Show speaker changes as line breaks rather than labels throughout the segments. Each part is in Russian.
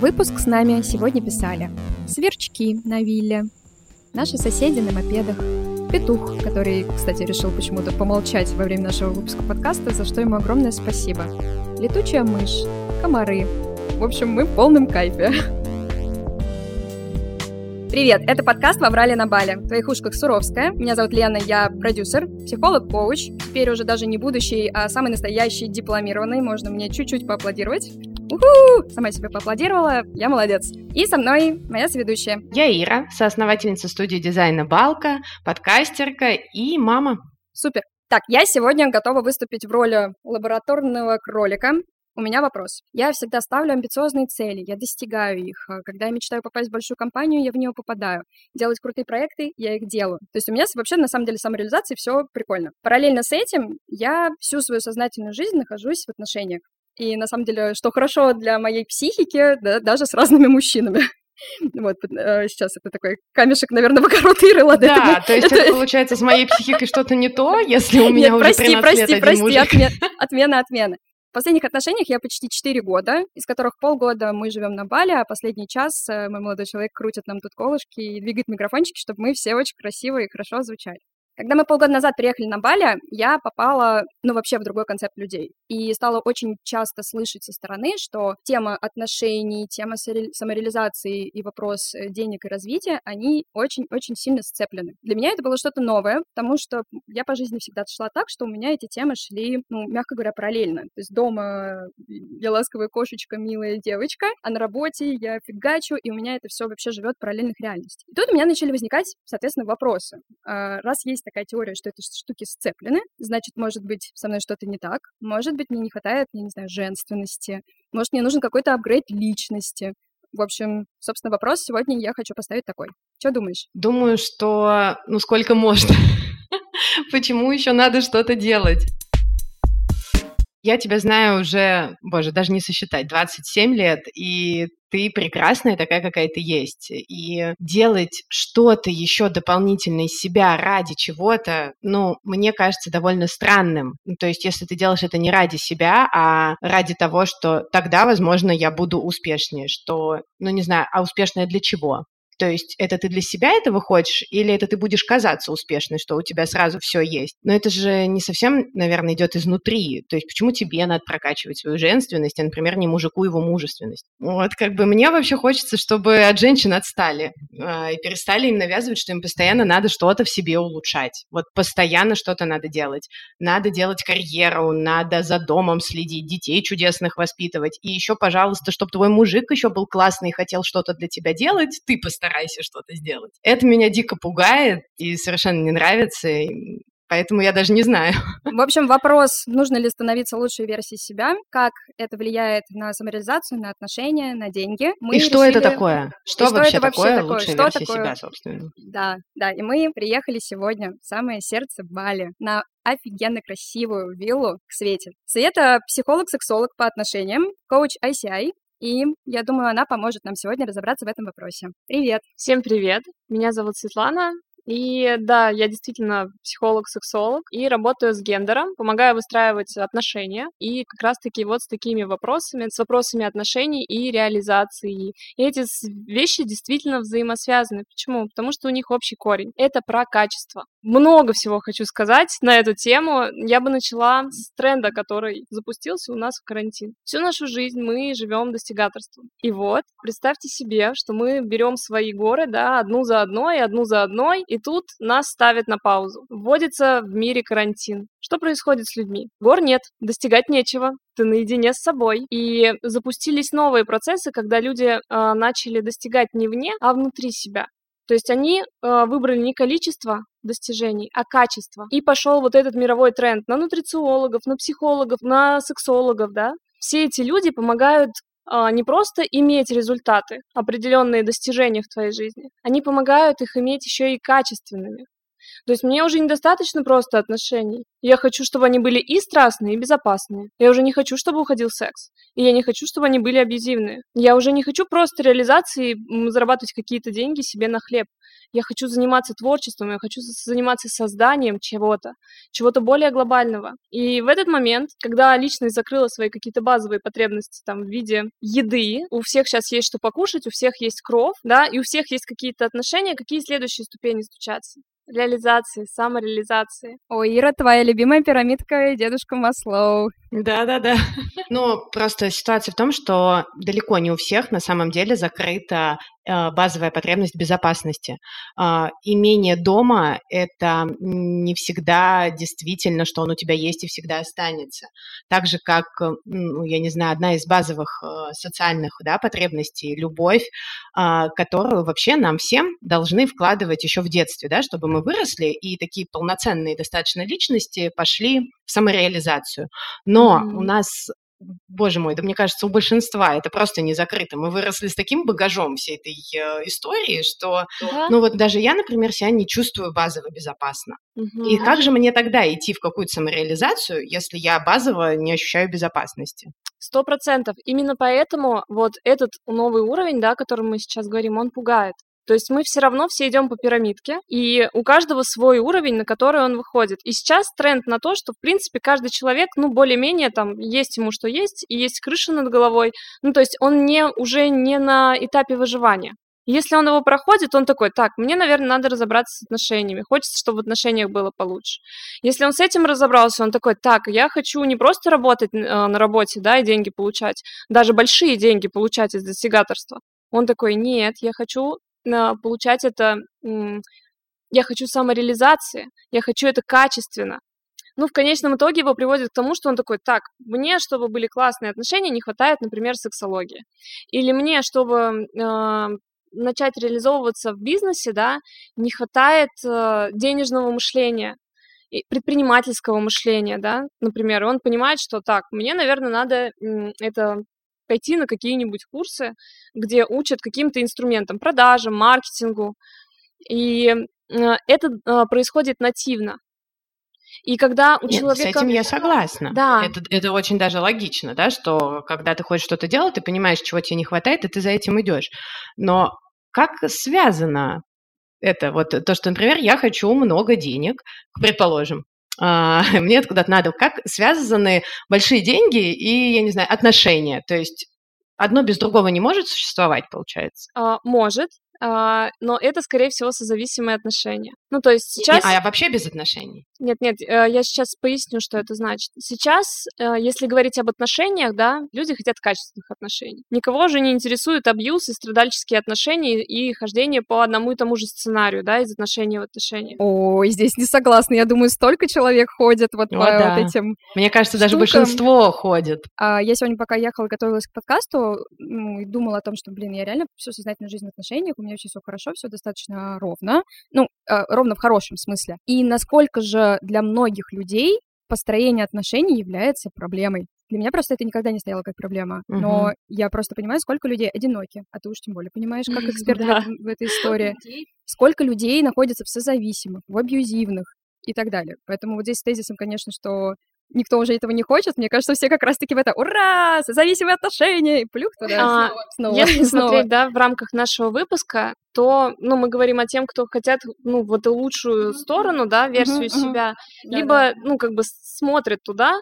Выпуск с нами сегодня писали Сверчки на вилле, наши соседи на мопедах, Петух, который, кстати, решил почему-то помолчать во время нашего выпуска подкаста, за что ему огромное спасибо, Летучая мышь, комары. В общем, мы в полном кайфе. Привет, это подкаст «Воврали на Бале». В твоих ушках Суровская. Меня зовут Лена, я продюсер, психолог-коуч. Теперь уже даже не будущий, а самый настоящий дипломированный. Можно мне чуть-чуть поаплодировать. Уху! Сама себе поаплодировала, я молодец. И со мной моя соведущая.
Я Ира, соосновательница студии дизайна «Балка», подкастерка и мама.
Супер. Так, я сегодня готова выступить в роли лабораторного кролика, у меня вопрос. Я всегда ставлю амбициозные цели, я достигаю их. А когда я мечтаю попасть в большую компанию, я в нее попадаю. Делать крутые проекты, я их делаю. То есть у меня вообще на самом деле самореализация все прикольно. Параллельно с этим я всю свою сознательную жизнь нахожусь в отношениях. И на самом деле, что хорошо для моей психики, да, даже с разными мужчинами. Вот, э, сейчас это такой камешек, наверное, в огород Иры,
ладно. Да, это, то есть это, это, получается, с моей психикой что-то не то, если у меня Нет, уже прости, 13
прости,
лет
прости,
один прости,
отмен, отмена, отмена. В последних отношениях я почти 4 года, из которых полгода мы живем на Бали, а последний час э, мой молодой человек крутит нам тут колышки и двигает микрофончики, чтобы мы все очень красиво и хорошо звучали. Когда мы полгода назад приехали на Бали, я попала, ну, вообще в другой концепт людей. И стала очень часто слышать со стороны, что тема отношений, тема самореализации и вопрос э, денег и развития, они очень-очень сильно сцеплены. Для меня это было что-то новое, потому что я по жизни всегда шла так, что у меня эти темы шли, ну, мягко говоря, параллельно. То есть дома я ласковая кошечка, милая девочка, а на работе я фигачу, и у меня это все вообще живет в параллельных реальностях. И тут у меня начали возникать, соответственно, вопросы. А, раз есть такая теория, что эти штуки сцеплены, значит, может быть, со мной что-то не так, может быть, мне не хватает, я не знаю, женственности, может, мне нужен какой-то апгрейд личности. В общем, собственно, вопрос сегодня я хочу поставить такой. Что думаешь?
Думаю, что ну сколько можно. Почему еще надо что-то делать? Я тебя знаю уже, боже, даже не сосчитать, 27 лет, и ты прекрасная такая, какая ты есть. И делать что-то еще дополнительное из себя ради чего-то, ну, мне кажется довольно странным. Ну, то есть, если ты делаешь это не ради себя, а ради того, что тогда, возможно, я буду успешнее, что, ну, не знаю, а успешная для чего? То есть это ты для себя этого хочешь, или это ты будешь казаться успешной, что у тебя сразу все есть. Но это же не совсем, наверное, идет изнутри. То есть почему тебе надо прокачивать свою женственность, а, например, не мужику его мужественность? Вот как бы мне вообще хочется, чтобы от женщин отстали э, и перестали им навязывать, что им постоянно надо что-то в себе улучшать. Вот постоянно что-то надо делать. Надо делать карьеру, надо за домом следить, детей чудесных воспитывать. И еще, пожалуйста, чтобы твой мужик еще был классный и хотел что-то для тебя делать, ты постоянно старайся что-то сделать. Это меня дико пугает и совершенно не нравится. Поэтому я даже не знаю.
В общем, вопрос, нужно ли становиться лучшей версией себя, как это влияет на самореализацию, на отношения, на деньги.
Мы и решили... что это такое? Что, что вообще, это вообще такое, такое лучшая что версия такое? себя, собственно?
Да, да, и мы приехали сегодня в самое сердце Бали на офигенно красивую виллу к Свете. Света — психолог-сексолог по отношениям, коуч ICI, и я думаю, она поможет нам сегодня разобраться в этом вопросе. Привет!
Всем привет! Меня зовут Светлана, и да, я действительно психолог-сексолог и работаю с гендером, помогаю выстраивать отношения. И как раз-таки вот с такими вопросами, с вопросами отношений и реализации. И эти вещи действительно взаимосвязаны. Почему? Потому что у них общий корень. Это про качество. Много всего хочу сказать на эту тему. Я бы начала с тренда, который запустился у нас в карантин. Всю нашу жизнь мы живем достигаторством. И вот, представьте себе, что мы берем свои горы, да, одну за одной, одну за одной, и тут нас ставят на паузу. Вводится в мире карантин. Что происходит с людьми? Гор нет, достигать нечего, ты наедине с собой. И запустились новые процессы, когда люди э, начали достигать не вне, а внутри себя. То есть они э, выбрали не количество достижений, а качество. И пошел вот этот мировой тренд на нутрициологов, на психологов, на сексологов, да. Все эти люди помогают а, не просто иметь результаты, определенные достижения в твоей жизни, они помогают их иметь еще и качественными. То есть мне уже недостаточно просто отношений. Я хочу, чтобы они были и страстные, и безопасные. Я уже не хочу, чтобы уходил секс. И я не хочу, чтобы они были абьюзивные. Я уже не хочу просто реализации, зарабатывать какие-то деньги себе на хлеб. Я хочу заниматься творчеством, я хочу заниматься созданием чего-то, чего-то более глобального. И в этот момент, когда личность закрыла свои какие-то базовые потребности там в виде еды, у всех сейчас есть что покушать, у всех есть кровь, да, и у всех есть какие-то отношения, какие следующие ступени стучатся? Реализации, самореализации.
Ой, Ира, твоя любимая пирамидка и дедушка Маслоу.
Да-да-да. Ну, просто ситуация в том, что далеко не у всех на самом деле закрыта э, базовая потребность безопасности. Э, имение дома – это не всегда действительно, что он у тебя есть и всегда останется. Так же, как, э, ну, я не знаю, одна из базовых социальных да, потребностей – любовь, которую вообще нам всем должны вкладывать еще в детстве, да, чтобы мы выросли и такие полноценные достаточно личности пошли самореализацию. Но mm-hmm. у нас боже мой, да мне кажется, у большинства это просто не закрыто. Мы выросли с таким багажом всей этой э, истории, что, да. ну вот даже я, например, себя не чувствую базово безопасно. Угу. И как же мне тогда идти в какую-то самореализацию, если я базово не ощущаю безопасности?
Сто процентов. Именно поэтому вот этот новый уровень, да, о котором мы сейчас говорим, он пугает. То есть мы все равно все идем по пирамидке, и у каждого свой уровень, на который он выходит. И сейчас тренд на то, что, в принципе, каждый человек, ну, более-менее там есть ему что есть, и есть крыша над головой. Ну, то есть он не, уже не на этапе выживания. Если он его проходит, он такой, так, мне, наверное, надо разобраться с отношениями. Хочется, чтобы в отношениях было получше. Если он с этим разобрался, он такой, так, я хочу не просто работать э, на работе, да, и деньги получать, даже большие деньги получать из достигаторства. Он такой, нет, я хочу получать это, я хочу самореализации, я хочу это качественно. Ну, в конечном итоге его приводит к тому, что он такой, так, мне, чтобы были классные отношения, не хватает, например, сексологии. Или мне, чтобы э, начать реализовываться в бизнесе, да, не хватает э, денежного мышления, предпринимательского мышления, да, например, он понимает, что так, мне, наверное, надо это пойти на какие-нибудь курсы, где учат каким-то инструментам, продажам, маркетингу. И э, это э, происходит нативно. И когда у
Нет,
человека...
С этим я согласна.
Да.
Это, это очень даже логично, да, что когда ты хочешь что-то делать, ты понимаешь, чего тебе не хватает, и ты за этим идешь. Но как связано это? Вот то, что, например, я хочу много денег, предположим, а, мне откуда-то надо. Как связаны большие деньги и, я не знаю, отношения? То есть одно без другого не может существовать, получается?
А, может, а, но это, скорее всего, созависимые отношения. Ну, то есть сейчас...
А вообще без отношений?
Нет, нет, э, я сейчас поясню, что это значит. Сейчас, э, если говорить об отношениях, да, люди хотят качественных отношений. Никого же не интересует абьюз и страдальческие отношения и хождение по одному и тому же сценарию, да, из отношений в отношения.
Ой, здесь не согласна. Я думаю, столько человек ходит вот О, по да. вот этим
Мне кажется, даже большинство ходит.
А, я сегодня, пока ехала, готовилась к подкасту, ну, и думала о том, что, блин, я реально всю сознательную жизнь в отношениях, у меня вообще все хорошо, все достаточно ровно. Ну, э, ровно в хорошем смысле. И насколько же для многих людей построение отношений является проблемой. Для меня просто это никогда не стояло как проблема. Uh-huh. Но я просто понимаю, сколько людей одиноки. А ты уж тем более понимаешь, как эксперт в, этом, в этой истории. Сколько людей находится в созависимых, в абьюзивных и так далее. Поэтому вот здесь с тезисом, конечно, что никто уже этого не хочет. Мне кажется, все как раз-таки в это «Ура! Зависимые отношения!» и плюх туда
а, снова. Если снова. смотреть, да, в рамках нашего выпуска, то, ну, мы говорим о тем, кто хотят, ну, вот эту лучшую сторону, да, версию uh-huh, себя, uh-huh. либо, да, да. ну, как бы смотрят туда,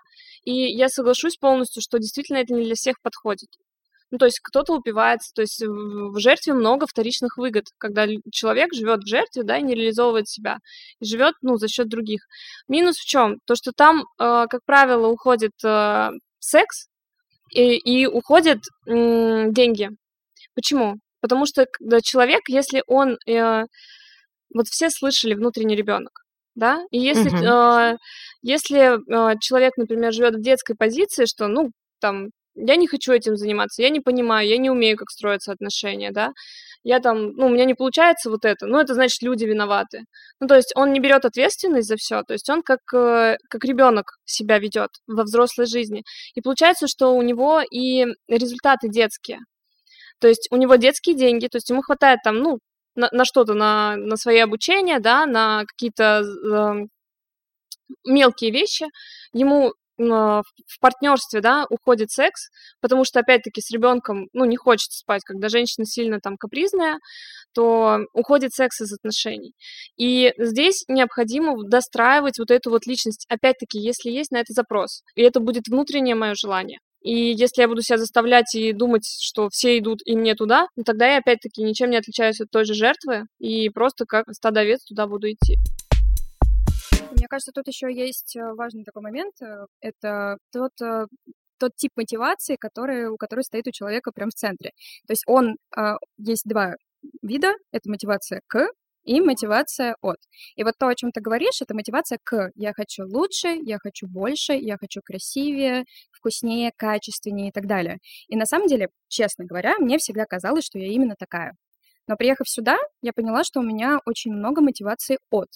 и я соглашусь полностью, что действительно это не для всех подходит. Ну, то есть кто-то упивается, то есть в жертве много вторичных выгод, когда человек живет в жертве, да, и не реализовывает себя, и живет, ну, за счет других. Минус в чем? То, что там, э, как правило, уходит э, секс и, и уходят деньги. Почему? Потому что когда человек, если он, э, вот все слышали внутренний ребенок, да, и если, э, если э, человек, например, живет в детской позиции, что, ну, там, я не хочу этим заниматься, я не понимаю, я не умею, как строятся отношения, да, я там, ну, у меня не получается вот это, ну, это значит, люди виноваты. Ну, то есть он не берет ответственность за все, то есть он как, э, как ребенок себя ведет во взрослой жизни. И получается, что у него и результаты детские. То есть у него детские деньги, то есть ему хватает там, ну, на, на что-то, на, на свои обучения, да, на какие-то э, мелкие вещи, ему в партнерстве, да, уходит секс, потому что, опять-таки, с ребенком, ну, не хочется спать, когда женщина сильно там капризная, то уходит секс из отношений. И здесь необходимо достраивать вот эту вот личность, опять-таки, если есть на это запрос. И это будет внутреннее мое желание. И если я буду себя заставлять и думать, что все идут и мне туда, ну, тогда я опять-таки ничем не отличаюсь от той же жертвы, и просто как стадо овец туда буду идти.
Мне кажется, тут еще есть э, важный такой момент. Э, это тот э, тот тип мотивации, который, у которой стоит у человека прям в центре. То есть он, есть два вида, это мотивация к и мотивация от. И вот то, о чем ты говоришь, это мотивация к. Я хочу лучше, я хочу больше, я хочу красивее, вкуснее, качественнее и так далее. И на самом деле, честно говоря, мне всегда казалось, что я именно такая. Но приехав сюда, я поняла, что у меня очень много мотивации от.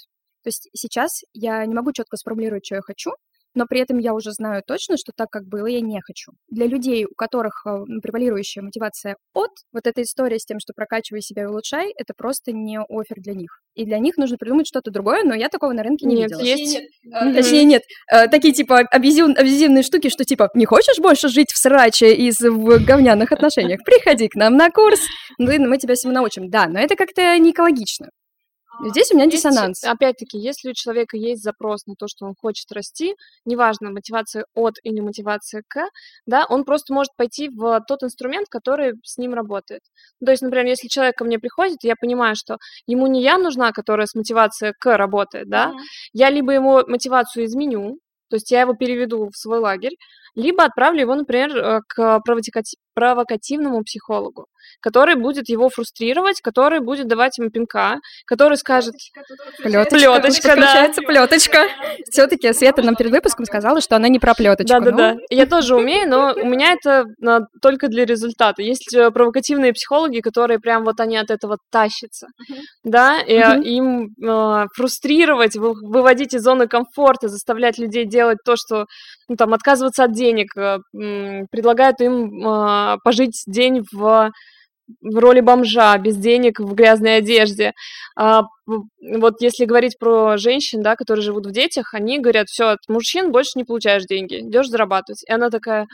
То есть сейчас я не могу четко сформулировать, что я хочу, но при этом я уже знаю точно, что так, как было, я не хочу. Для людей, у которых э, превалирующая мотивация от, вот эта история с тем, что прокачивай себя и улучшай, это просто не офер для них. И для них нужно придумать что-то другое, но я такого на рынке не
нет,
видела.
Есть. Нет.
Mm-hmm. Точнее, нет. Э, такие, типа, абьюзив, абьюзивные штуки, что, типа, не хочешь больше жить в сраче и в говняных отношениях? Приходи к нам на курс, мы тебя всему научим. Да, но это как-то не экологично. Здесь у меня диссонанс.
Опять-таки, если у человека есть запрос на то, что он хочет расти, неважно, мотивация от или мотивация к, да, он просто может пойти в тот инструмент, который с ним работает. То есть, например, если человек ко мне приходит, я понимаю, что ему не я нужна, которая с мотивацией к работает, да, mm-hmm. я либо ему мотивацию изменю, то есть я его переведу в свой лагерь, либо отправлю его, например, э, к провокативному психологу, который будет его фрустрировать, который будет давать ему пинка, который скажет...
Плеточка, плеточка, да. плеточка. Все-таки Света нам перед выпуском сказала, что она не про плеточку.
Да-да-да. Ну... Я тоже умею, но у меня это только для результата. Есть э, провокативные психологи, которые прям вот они от этого тащатся, да, и им э, фрустрировать, выводить из зоны комфорта, заставлять людей делать то, что, ну, там, отказываться от денег, э, предлагают им э, пожить день в в роли бомжа, без денег, в грязной одежде. А, вот если говорить про женщин, да, которые живут в детях, они говорят, все, от мужчин больше не получаешь деньги, идешь зарабатывать. И она такая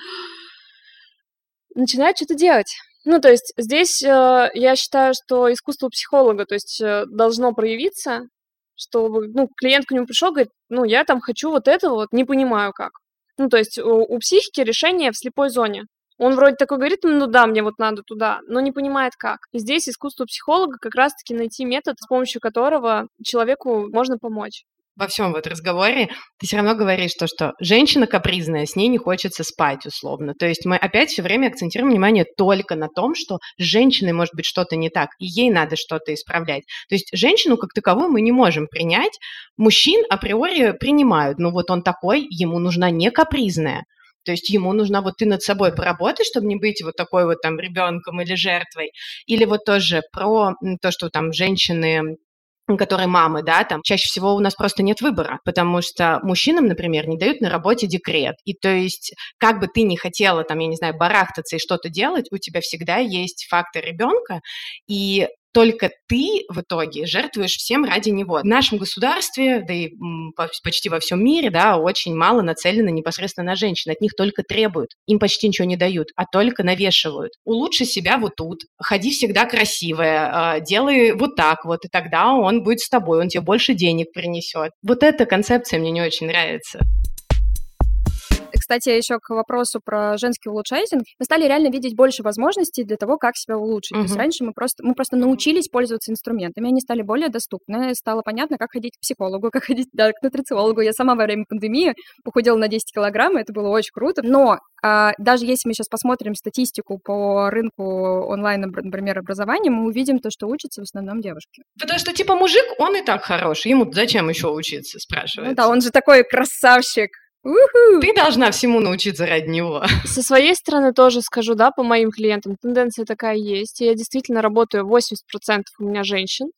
начинает что-то делать. Ну, то есть здесь э, я считаю, что искусство психолога, то есть э, должно проявиться, что ну, клиент к нему пришел, говорит, ну, я там хочу вот это вот, не понимаю как. Ну, то есть у, у психики решение в слепой зоне. Он вроде такой говорит, ну да, мне вот надо туда, но не понимает как. И здесь искусство психолога как раз-таки найти метод, с помощью которого человеку можно помочь
во всем вот разговоре ты все равно говоришь то, что женщина капризная, с ней не хочется спать условно. То есть мы опять все время акцентируем внимание только на том, что с женщиной может быть что-то не так, и ей надо что-то исправлять. То есть женщину как таковую мы не можем принять, мужчин априори принимают, ну вот он такой, ему нужна не капризная. То есть ему нужно вот ты над собой поработать, чтобы не быть вот такой вот там ребенком или жертвой. Или вот тоже про то, что там женщины которые мамы, да, там чаще всего у нас просто нет выбора, потому что мужчинам, например, не дают на работе декрет. И то есть, как бы ты ни хотела, там, я не знаю, барахтаться и что-то делать, у тебя всегда есть фактор ребенка, и только ты в итоге жертвуешь всем ради него. В нашем государстве, да и почти во всем мире, да, очень мало нацелено непосредственно на женщин. От них только требуют. Им почти ничего не дают, а только навешивают. Улучши себя вот тут, ходи всегда красивая, а, делай вот так вот, и тогда он будет с тобой, он тебе больше денег принесет. Вот эта концепция мне не очень нравится.
Кстати, еще к вопросу про женский улучшайзинг. Мы стали реально видеть больше возможностей для того, как себя улучшить. Uh-huh. То есть раньше мы просто, мы просто научились пользоваться инструментами, они стали более доступны, стало понятно, как ходить к психологу, как ходить да, к нутрициологу. Я сама во время пандемии похудела на 10 килограмм, это было очень круто. Но а, даже если мы сейчас посмотрим статистику по рынку онлайн, например, образования, мы увидим то, что учатся в основном девушки.
Потому что, типа, мужик, он и так хорош, ему зачем еще учиться, спрашивается. Ну
да, он же такой красавчик,
Ты должна всему научиться ради него.
Со своей стороны тоже скажу, да, по моим клиентам, тенденция такая есть. И я действительно работаю 80% у меня женщин.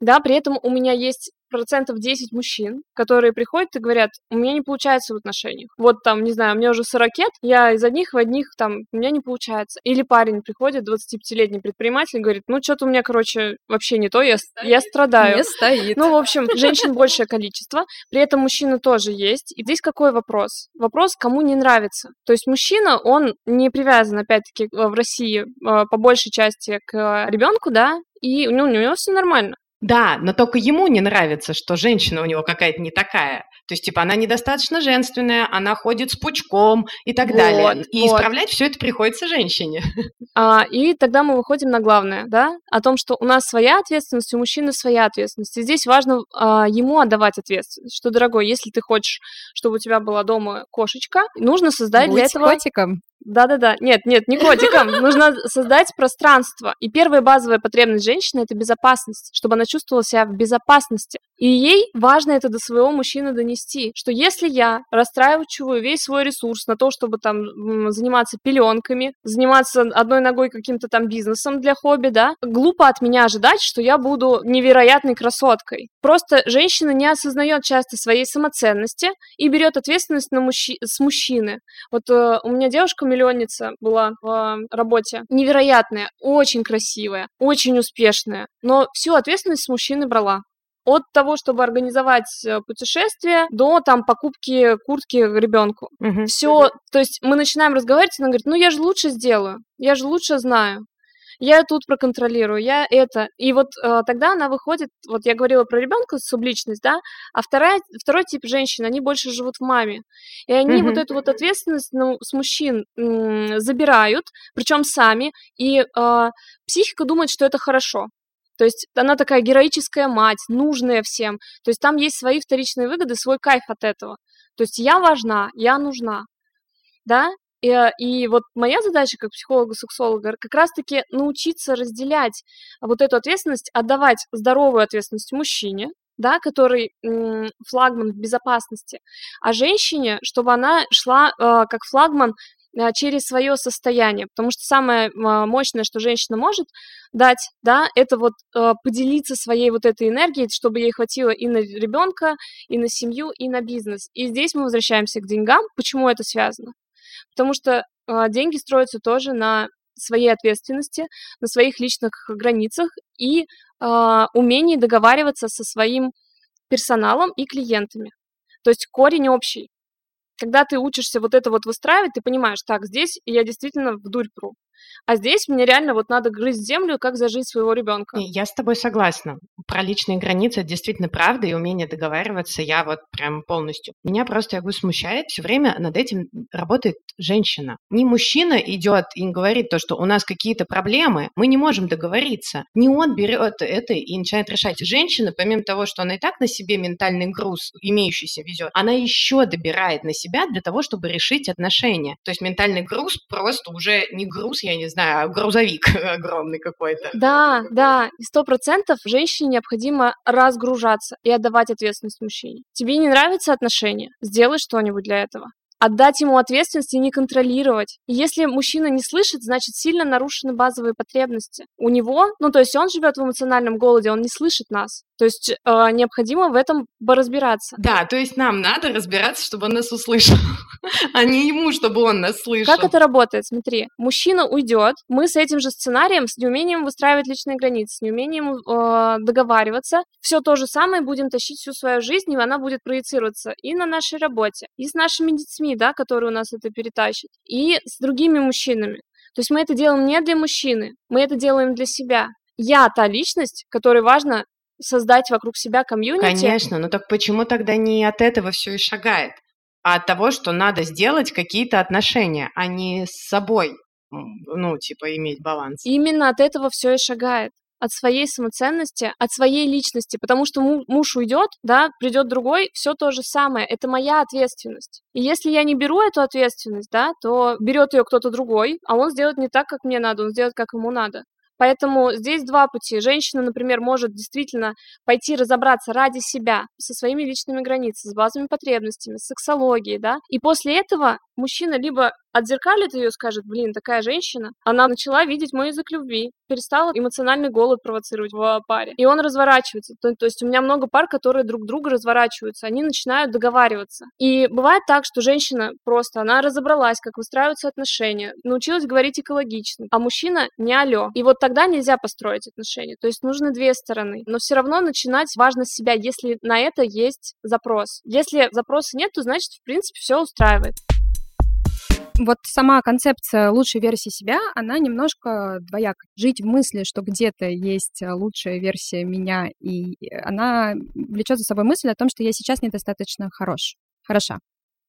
Да, при этом у меня есть процентов 10 мужчин, которые приходят и говорят, у меня не получается в отношениях. Вот там, не знаю, у меня уже 40 лет, я из одних в одних, там, у меня не получается. Или парень приходит, 25-летний предприниматель, говорит, ну, что-то у меня, короче, вообще не то, я, я страдаю.
Не стоит.
Ну, в общем, женщин большее количество, при этом мужчины тоже есть. И здесь какой вопрос? Вопрос, кому не нравится. То есть мужчина, он не привязан, опять-таки, в России э, по большей части к ребенку, да, и у него, у него все нормально.
Да, но только ему не нравится, что женщина у него какая-то не такая. То есть, типа, она недостаточно женственная, она ходит с пучком и так
Вот,
далее. И
вот.
исправлять все это приходится женщине.
А, и тогда мы выходим на главное, да, о том, что у нас своя ответственность, у мужчины своя ответственность. И здесь важно а, ему отдавать ответственность, что, дорогой, если ты хочешь, чтобы у тебя была дома кошечка, нужно создать для
Будь
этого...
котиком.
Да-да-да, нет, нет, не котиком, нужно создать пространство. И первая базовая потребность женщины – это безопасность, чтобы она чувствовала себя в безопасности. И ей важно это до своего мужчины донести, что если я расстраиваю весь свой ресурс на то, чтобы там заниматься пеленками, заниматься одной ногой каким-то там бизнесом для хобби, да, глупо от меня ожидать, что я буду невероятной красоткой. Просто женщина не осознает часто своей самоценности и берет ответственность на мужчи- с мужчины. Вот э, у меня девушка-миллионница была в работе, невероятная, очень красивая, очень успешная, но всю ответственность с мужчины брала. От того, чтобы организовать э, путешествие, до там покупки куртки ребенку.
Мгм.
Все, то есть мы начинаем разговаривать, и она говорит, ну я же лучше сделаю, я же лучше знаю. Я тут проконтролирую, я это. И вот э, тогда она выходит, вот я говорила про ребенка, субличность, да, а вторая, второй тип женщин, они больше живут в маме. И они вот
Мгм.
эту вот ответственность ну, с мужчин м, забирают, причем сами, и э, психика думает, что это хорошо. То есть она такая героическая мать, нужная всем. То есть там есть свои вторичные выгоды, свой кайф от этого. То есть я важна, я нужна. Да? И, э, и вот моя задача как психолога-сексолога как раз-таки научиться разделять вот эту ответственность, отдавать здоровую ответственность мужчине, да, который флагман в безопасности, а женщине, чтобы она шла э, как флагман э, через свое состояние, потому что самое э, мощное, что женщина может дать, да, это вот э, поделиться своей вот этой энергией, чтобы ей хватило и на ребенка, и на семью, и на бизнес. И здесь мы возвращаемся к деньгам. Почему это связано? Потому что э, деньги строятся тоже на своей ответственности, на своих личных границах и э, умении договариваться со своим персоналом и клиентами. То есть корень общий. Когда ты учишься вот это вот выстраивать, ты понимаешь, так, здесь я действительно в дурь пру. А здесь мне реально вот надо грызть землю, как зажить своего ребенка.
Я с тобой согласна. Про личные границы это действительно правда, и умение договариваться я вот прям полностью. Меня просто, я говорю, смущает, все время над этим работает женщина. Не мужчина идет и говорит то, что у нас какие-то проблемы, мы не можем договориться. Не он берет это и начинает решать. Женщина, помимо того, что она и так на себе ментальный груз имеющийся везет, она еще добирает на себя для того, чтобы решить отношения. То есть ментальный груз просто уже не груз, я не знаю, грузовик огромный какой-то.
Да, да, сто процентов женщине необходимо разгружаться и отдавать ответственность мужчине. Тебе не нравятся отношения? Сделай что-нибудь для этого. Отдать ему ответственность и не контролировать. И если мужчина не слышит, значит сильно нарушены базовые потребности. У него, ну то есть он живет в эмоциональном голоде, он не слышит нас. То есть э, необходимо в этом разбираться.
Да, то есть нам надо разбираться, чтобы он нас услышал, а не ему, чтобы он нас слышал.
Как это работает? Смотри, мужчина уйдет, мы с этим же сценарием, с неумением выстраивать личные границы, с неумением э, договариваться, все то же самое будем тащить всю свою жизнь, и она будет проецироваться и на нашей работе, и с нашими детьми, да, которые у нас это перетащат, и с другими мужчинами. То есть мы это делаем не для мужчины, мы это делаем для себя. Я та личность, которой важно создать вокруг себя комьюнити.
Конечно, но так почему тогда не от этого все и шагает, а от того, что надо сделать какие-то отношения, а не с собой, ну, типа, иметь баланс.
Именно от этого все и шагает. От своей самоценности, от своей личности. Потому что му- муж уйдет, да, придет другой, все то же самое. Это моя ответственность. И если я не беру эту ответственность, да, то берет ее кто-то другой, а он сделает не так, как мне надо, он сделает, как ему надо. Поэтому здесь два пути. Женщина, например, может действительно пойти разобраться ради себя со своими личными границами, с базовыми потребностями, с сексологией, да, и после этого мужчина либо отзеркалит ее, скажет, блин, такая женщина, она начала видеть мой язык любви, перестала эмоциональный голод провоцировать в паре. И он разворачивается. То, то есть у меня много пар, которые друг друга разворачиваются, они начинают договариваться. И бывает так, что женщина просто, она разобралась, как выстраиваются отношения, научилась говорить экологично, а мужчина не алё. И вот тогда нельзя построить отношения. То есть нужны две стороны. Но все равно начинать важно с себя, если на это есть запрос. Если запроса нет, то значит, в принципе, все устраивает
вот сама концепция лучшей версии себя, она немножко двояка. Жить в мысли, что где-то есть лучшая версия меня, и она влечет за собой мысль о том, что я сейчас недостаточно хорош. Хороша.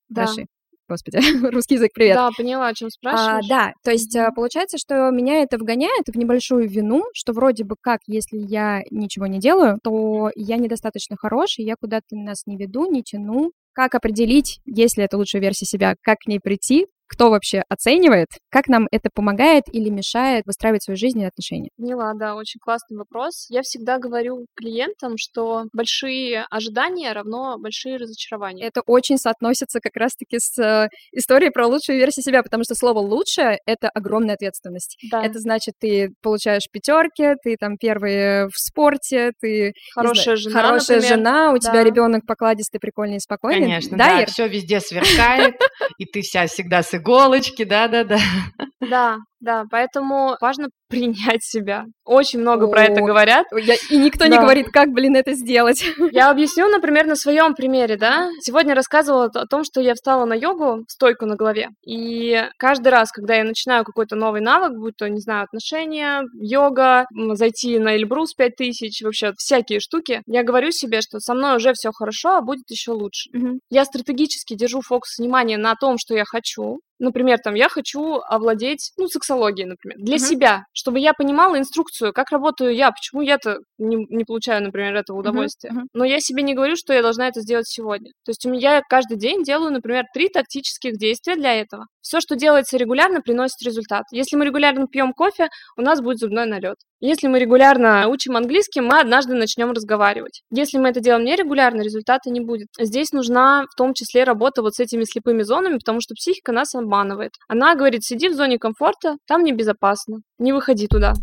Да.
Хороши. Господи, русский язык, привет.
Да, поняла, о чем спрашиваешь.
А, да, то есть mm-hmm. получается, что меня это вгоняет в небольшую вину, что вроде бы как, если я ничего не делаю, то я недостаточно хорош, и я куда-то нас не веду, не тяну. Как определить, если это лучшая версия себя, как к ней прийти, кто вообще оценивает, как нам это помогает или мешает выстраивать свою жизнь и отношения?
Поняла, да, очень классный вопрос. Я всегда говорю клиентам, что большие ожидания равно большие разочарования.
Это очень соотносится как раз-таки с э, историей про лучшую версию себя, потому что слово «лучшее» — это огромная ответственность.
Да.
Это значит, ты получаешь пятерки, ты там первый в спорте, ты...
Хорошая
знаю,
жена,
Хорошая
например.
жена, у
Да.
тебя ребенок покладистый, прикольный и спокойный.
Конечно,
да,
да, все везде сверкает, и ты вся всегда с иголочки, да-да-да.
Да, да, поэтому важно принять себя. Очень много про это
О,
говорят.
Я- и никто не
Да.
говорит, как, блин, это сделать.
Я объясню, например, на своем примере, да. Сегодня рассказывала о том, что я встала на йогу, стойку на голове. И каждый раз, когда я начинаю какой-то новый навык, будь то, не знаю, отношения, йога, зайти на Эльбрус 5000, вообще всякие штуки, я говорю себе, что со мной уже все хорошо, а будет еще лучше. Я стратегически держу фокус внимания на том, что я хочу. Например, там, я хочу овладеть, ну, сексологией, например, для
Мгм.
себя, чтобы я понимала инструкцию, как работаю я, почему я-то не, не получаю, например, этого удовольствия.
мгм.
Но я себе не говорю, что я должна это сделать сегодня. То есть у меня я каждый день делаю, например, три тактических действия для этого. Все, что делается регулярно, приносит результат. Если мы регулярно пьем кофе, у нас будет зубной налет. Если мы регулярно учим английский, мы однажды начнем разговаривать. Если мы это делаем нерегулярно, результата не будет. Здесь нужна в том числе работа вот с этими слепыми зонами, потому что психика нас обманывает. Она говорит, сиди в зоне комфорта, там небезопасно, не выходи туда.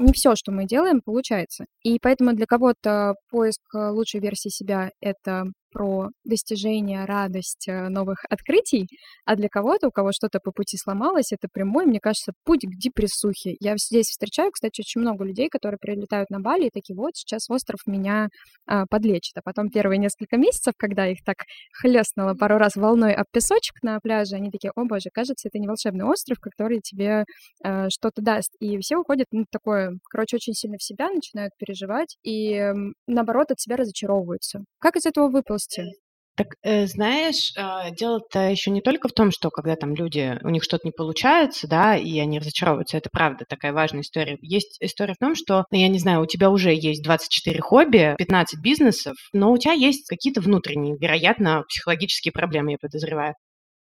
не все, что мы делаем, получается. И поэтому для кого-то поиск э, лучшей версии себя — это про достижение, радость э, новых открытий, а для кого-то, у кого что-то по пути сломалось, это прямой, мне кажется, путь к депрессухе. Я здесь встречаю, кстати, очень много людей, которые прилетают на Бали и такие, вот, сейчас остров меня а, подлечит. А потом первые несколько месяцев, когда их так хлестнуло пару раз волной об песочек на пляже, они такие, о боже, кажется, это не волшебный остров, который тебе э, что-то даст. И все уходят, ну, такое, короче, очень сильно в себя, начинают переживать и, наоборот, от себя разочаровываются. Как из этого выползти?
Так, э, знаешь, э, дело-то еще не только в том, что когда там люди, у них что-то не получается, да, и они разочаровываются, это правда такая важная история. Есть история в том, что, ну, я не знаю, у тебя уже есть 24 хобби, 15 бизнесов, но у тебя есть какие-то внутренние, вероятно, психологические проблемы, я подозреваю.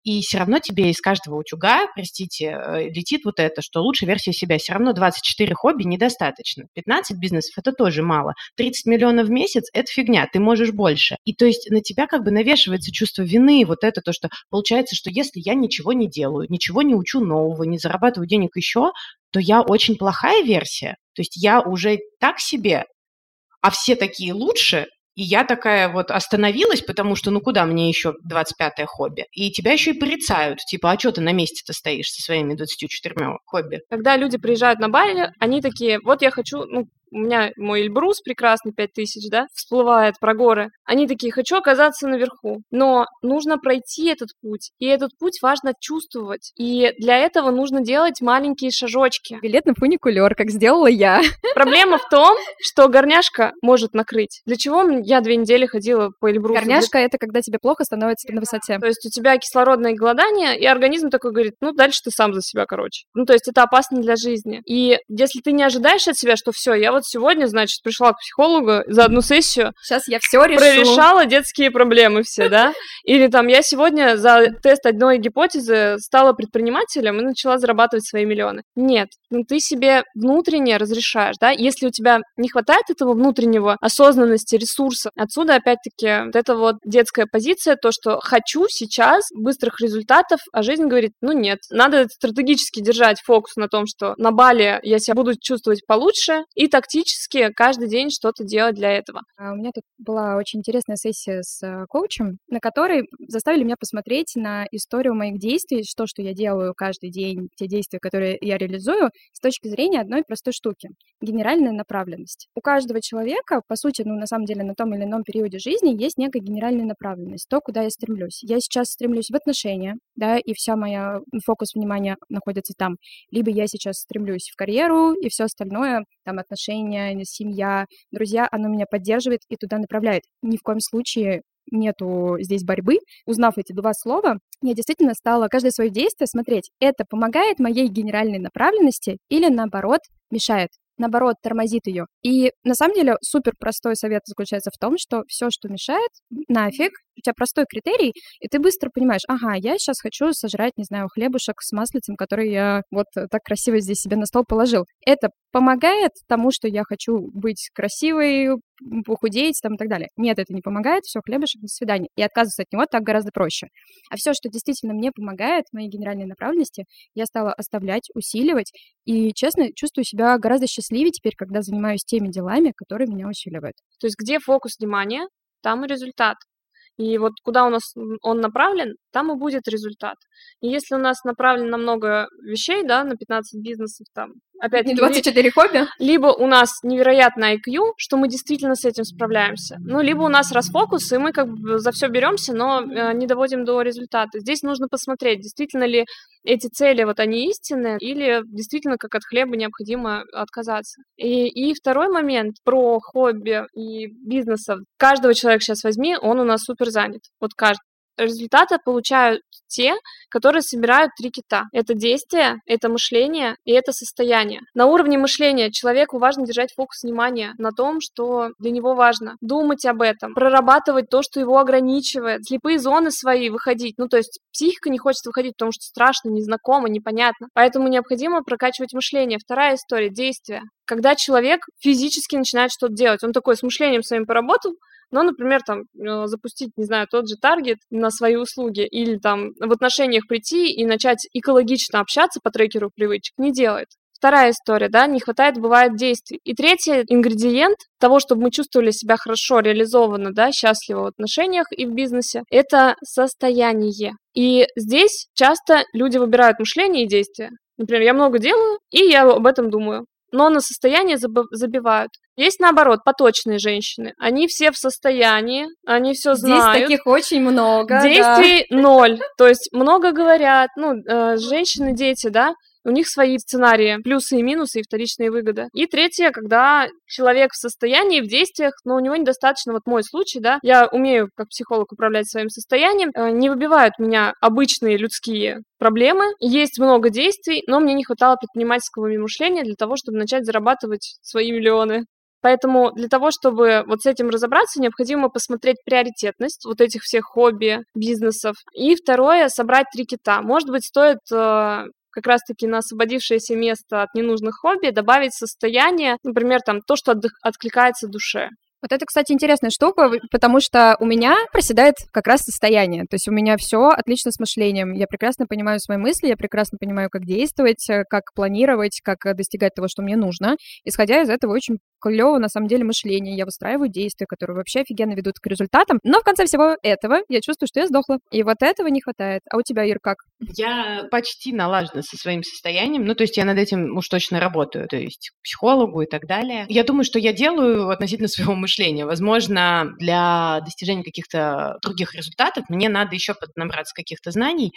И все равно тебе из каждого утюга, простите, э, летит вот это, что лучшая версия себя. Все равно 24 хобби недостаточно. 15 бизнесов – это тоже мало. 30 миллионов в месяц – это фигня, ты можешь больше. И то есть на тебя как бы навешивается чувство вины, вот это то, что получается, что если я ничего не делаю, ничего не учу нового, не зарабатываю денег еще, то я очень плохая версия. То есть я уже так себе, а все такие лучше, и я такая вот остановилась, потому что ну куда мне еще 25-е хобби? И тебя еще и порицают, типа, а что ты на месте-то стоишь со своими 24 хобби?
Когда люди приезжают на Бали, они такие, вот я хочу, ну, у меня мой Эльбрус прекрасный, 5000, да, всплывает про горы. Они такие, хочу оказаться наверху. Но нужно пройти этот путь, и этот путь важно чувствовать. И для этого нужно делать маленькие шажочки.
Билет на фуникулер, как сделала я.
Проблема в том, что горняшка может накрыть. Для чего я две недели ходила по Эльбрусу?
Горняшка — это когда тебе плохо становится на высоте.
То есть у тебя кислородное голодание, и организм такой говорит, ну, дальше ты сам за себя, короче. Ну, то есть это опасно для жизни. И если ты не ожидаешь от себя, что все, я вот вот сегодня, значит, пришла к психологу за одну сессию.
Сейчас я все решу.
Прорешала детские проблемы все, да? Или там я сегодня за тест одной гипотезы стала предпринимателем и начала зарабатывать свои миллионы. Нет, ну ты себе внутренне разрешаешь, да? Если у тебя не хватает этого внутреннего осознанности, ресурса, отсюда опять-таки вот эта вот детская позиция, то, что хочу сейчас быстрых результатов, а жизнь говорит, ну нет, надо стратегически держать фокус на том, что на Бали я себя буду чувствовать получше, и тактически каждый день что-то делать для этого.
А у меня тут была очень интересная сессия с э, коучем, на которой заставили меня посмотреть на историю моих действий, что, что я делаю каждый день, те действия, которые я реализую, с точки зрения одной простой штуки — генеральная направленность. У каждого человека, по сути, ну, на самом деле, на том или ином периоде жизни есть некая генеральная направленность, то, куда я стремлюсь. Я сейчас стремлюсь в отношения, да, и вся моя фокус внимания находится там. Либо я сейчас стремлюсь в карьеру, и все остальное, там, отношения, семья, друзья, оно меня поддерживает и туда направляет. Ни в коем случае нету здесь борьбы. Узнав эти два слова, я действительно стала каждое свое действие смотреть, это помогает моей генеральной направленности или наоборот мешает наоборот, тормозит ее. И на самом деле супер простой совет заключается в том, что все, что мешает, нафиг, у тебя простой критерий, и ты быстро понимаешь, ага, я сейчас хочу сожрать, не знаю, хлебушек с маслицем, который я вот так красиво здесь себе на стол положил. Это помогает тому, что я хочу быть красивой, похудеть там и так далее. Нет, это не помогает, все, хлебушек, до свидания. И отказываться от него так гораздо проще. А все, что действительно мне помогает, моей генеральной направленности, я стала оставлять, усиливать. И, честно, чувствую себя гораздо счастливее теперь, когда занимаюсь теми делами, которые меня усиливают.
То есть где фокус внимания, там и результат. И вот куда у нас он направлен, там и будет результат. И если у нас направлено на много вещей, да, на 15 бизнесов, там,
опять Не 24 хобби?
Либо у нас невероятный IQ, что мы действительно с этим справляемся. Ну, либо у нас расфокус, и мы как бы за все беремся, но э, не доводим до результата. Здесь нужно посмотреть, действительно ли эти цели, вот они истинные, или действительно как от хлеба необходимо отказаться. И, и второй момент про хобби и бизнесов. Каждого человека сейчас возьми, он у нас супер занят. Вот каждый результаты получают те, которые собирают три кита. Это действие, это мышление и это состояние. На уровне мышления человеку важно держать фокус внимания на том, что для него важно. Думать об этом, прорабатывать то, что его ограничивает, слепые зоны свои выходить. Ну, то есть психика не хочет выходить, потому что страшно, незнакомо, непонятно. Поэтому необходимо прокачивать мышление. Вторая история — действие. Когда человек физически начинает что-то делать, он такой с мышлением своим поработал, но, например, там, э, запустить, не знаю, тот же таргет на свои услуги или там в отношениях прийти и начать экологично общаться по трекеру привычек, не делает. Вторая история, да, не хватает, бывает, действий. И третий ингредиент того, чтобы мы чувствовали себя хорошо, реализованно, да, счастливо в отношениях и в бизнесе, это состояние. И здесь часто люди выбирают мышление и действия. Например, я много делаю, и я об этом думаю но на состояние забивают. Есть, наоборот, поточные женщины. Они все в состоянии, они все знают.
Здесь таких очень много.
Действий да. ноль. То есть много говорят. Ну, э, женщины, дети, да, у них свои сценарии, плюсы и минусы и вторичные выгоды. И третье, когда человек в состоянии, в действиях, но у него недостаточно, вот мой случай, да, я умею как психолог управлять своим состоянием, э, не выбивают меня обычные людские проблемы, есть много действий, но мне не хватало предпринимательского мышления для того, чтобы начать зарабатывать свои миллионы. Поэтому для того, чтобы вот с этим разобраться, необходимо посмотреть приоритетность вот этих всех хобби, бизнесов. И второе, собрать три кита. Может быть, стоит э, как раз-таки на освободившееся место от ненужных хобби добавить состояние, например, там то, что откликается душе.
Вот это, кстати, интересная штука, потому что у меня проседает как раз состояние. То есть у меня все отлично с мышлением. Я прекрасно понимаю свои мысли, я прекрасно понимаю, как действовать, э, как планировать, как э, достигать того, что мне нужно. Исходя из этого очень клево, на самом деле, мышление. Я выстраиваю действия, которые вообще офигенно ведут к результатам. Но в конце всего этого я чувствую, что я сдохла. И вот этого не хватает. А у тебя, Ир, как?
Я почти налажена со своим состоянием. Ну, то есть я над этим уж точно работаю. То есть к психологу и так далее. Я думаю, что я делаю относительно своего мышления. Возможно, для достижения каких-то других результатов мне надо еще поднабраться каких-то знаний,